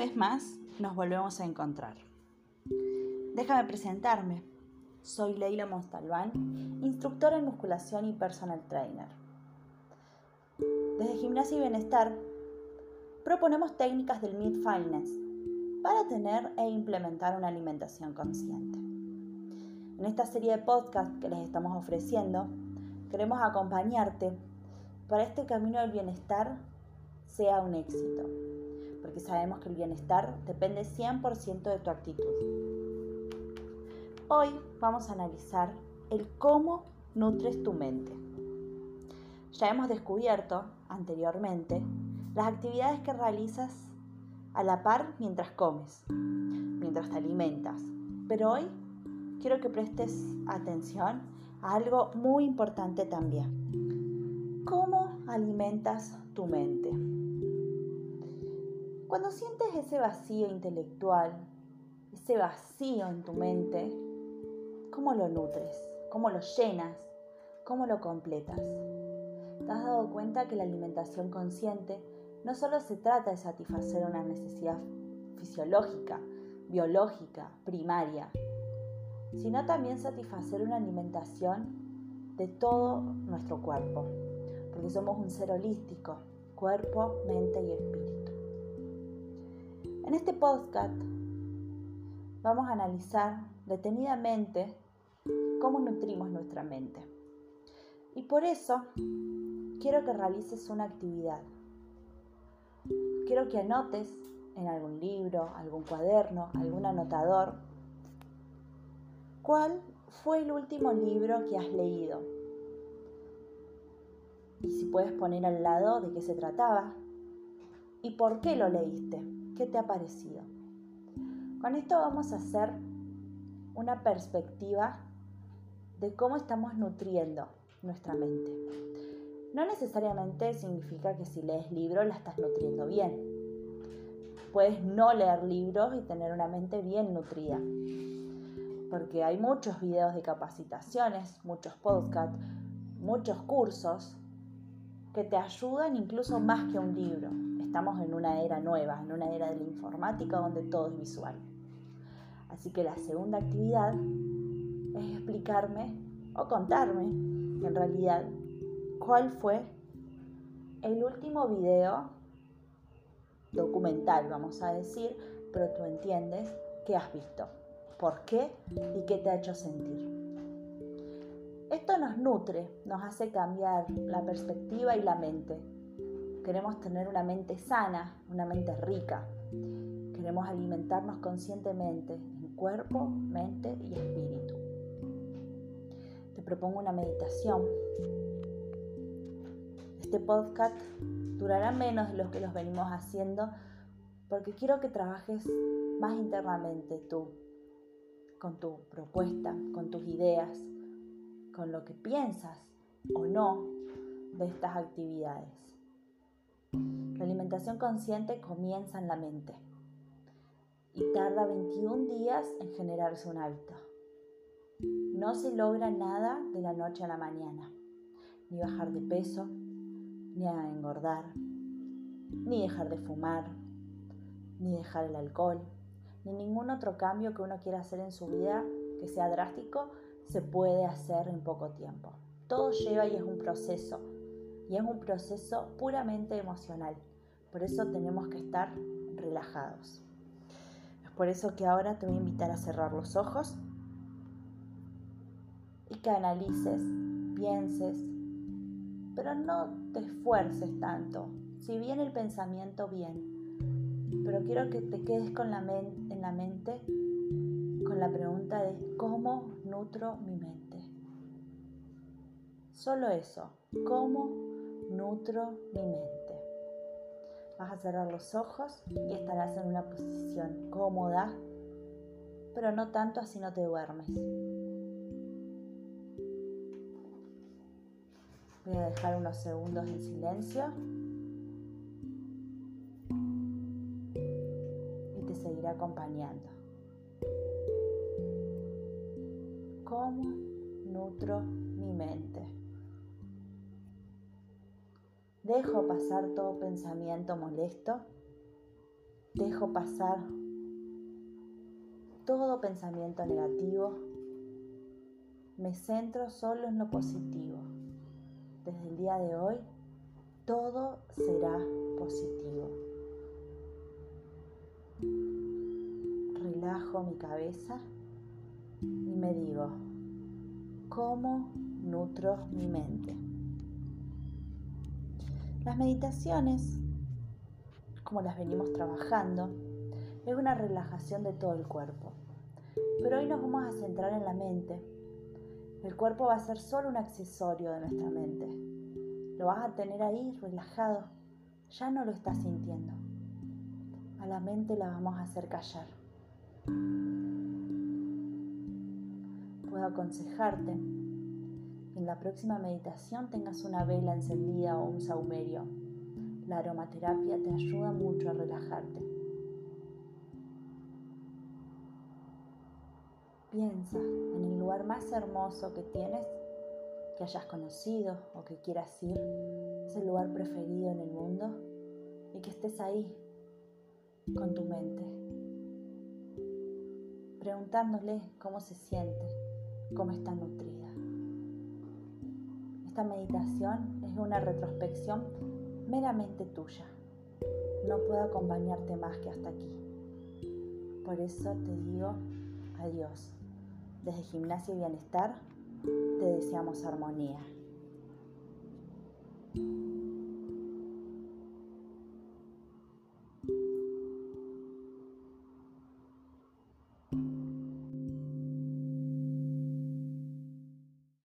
vez más nos volvemos a encontrar. Déjame presentarme. Soy Leila Monstalbán, instructora en musculación y personal trainer. Desde Gimnasia y Bienestar proponemos técnicas del Midfitness para tener e implementar una alimentación consciente. En esta serie de podcasts que les estamos ofreciendo, queremos acompañarte para este camino del bienestar sea un éxito porque sabemos que el bienestar depende 100% de tu actitud. Hoy vamos a analizar el cómo nutres tu mente. Ya hemos descubierto anteriormente las actividades que realizas a la par mientras comes, mientras te alimentas. Pero hoy quiero que prestes atención a algo muy importante también. ¿Cómo alimentas tu mente? Cuando sientes ese vacío intelectual, ese vacío en tu mente, ¿cómo lo nutres? ¿Cómo lo llenas? ¿Cómo lo completas? ¿Te has dado cuenta que la alimentación consciente no solo se trata de satisfacer una necesidad fisiológica, biológica, primaria, sino también satisfacer una alimentación de todo nuestro cuerpo, porque somos un ser holístico, cuerpo, mente y espíritu. En este podcast vamos a analizar detenidamente cómo nutrimos nuestra mente. Y por eso quiero que realices una actividad. Quiero que anotes en algún libro, algún cuaderno, algún anotador, cuál fue el último libro que has leído. Y si puedes poner al lado de qué se trataba y por qué lo leíste. ¿Qué te ha parecido? Con esto vamos a hacer una perspectiva de cómo estamos nutriendo nuestra mente. No necesariamente significa que si lees libros la estás nutriendo bien. Puedes no leer libros y tener una mente bien nutrida. Porque hay muchos videos de capacitaciones, muchos podcasts, muchos cursos que te ayudan incluso más que un libro estamos en una era nueva, en una era de la informática donde todo es visual. Así que la segunda actividad es explicarme o contarme en realidad cuál fue el último video documental, vamos a decir, pero tú entiendes qué has visto, por qué y qué te ha hecho sentir. Esto nos nutre, nos hace cambiar la perspectiva y la mente Queremos tener una mente sana, una mente rica. Queremos alimentarnos conscientemente en cuerpo, mente y espíritu. Te propongo una meditación. Este podcast durará menos de lo que los venimos haciendo porque quiero que trabajes más internamente tú, con tu propuesta, con tus ideas, con lo que piensas o no de estas actividades. La alimentación consciente comienza en la mente y tarda 21 días en generarse un hábito. No se logra nada de la noche a la mañana, ni bajar de peso, ni engordar, ni dejar de fumar, ni dejar el alcohol, ni ningún otro cambio que uno quiera hacer en su vida que sea drástico, se puede hacer en poco tiempo. Todo lleva y es un proceso y es un proceso puramente emocional. Por eso tenemos que estar relajados. Es por eso que ahora te voy a invitar a cerrar los ojos y que analices, pienses, pero no te esfuerces tanto. Si viene el pensamiento, bien. Pero quiero que te quedes con la en la mente con la pregunta de cómo nutro mi mente. Solo eso, cómo nutro mi mente. Vas a cerrar los ojos y estarás en una posición cómoda, pero no tanto así no te duermes. Voy a dejar unos segundos en silencio y te seguiré acompañando. ¿Cómo nutro mi mente? Dejo pasar todo pensamiento molesto dejo pasar todo pensamiento negativo, me centro solo en lo positivo. Desde el día de hoy, todo será positivo. Relajo mi cabeza y me digo, ¿cómo nutro mi mente? Las meditaciones, como las venimos trabajando, es una relajación de todo el cuerpo. Pero hoy nos vamos a centrar en la mente. El cuerpo va a ser solo un accesorio de nuestra mente. Lo vas a tener ahí relajado. Ya no lo estás sintiendo. A la mente la vamos a hacer callar. Puedo aconsejarte en la próxima meditación tengas una vela encendida o un saumerio. La aromaterapia te ayuda mucho a relajarte. Piensa en el lugar más hermoso que tienes, que hayas conocido o que quieras ir, ese lugar preferido en el mundo y que estés ahí con tu mente, preguntándole cómo se siente, cómo está nutrida. Esta meditación es una retrospección meramente tuya. No puedo acompañarte más que hasta aquí. Por eso te digo adiós. Desde Gimnasia y Bienestar te deseamos armonía.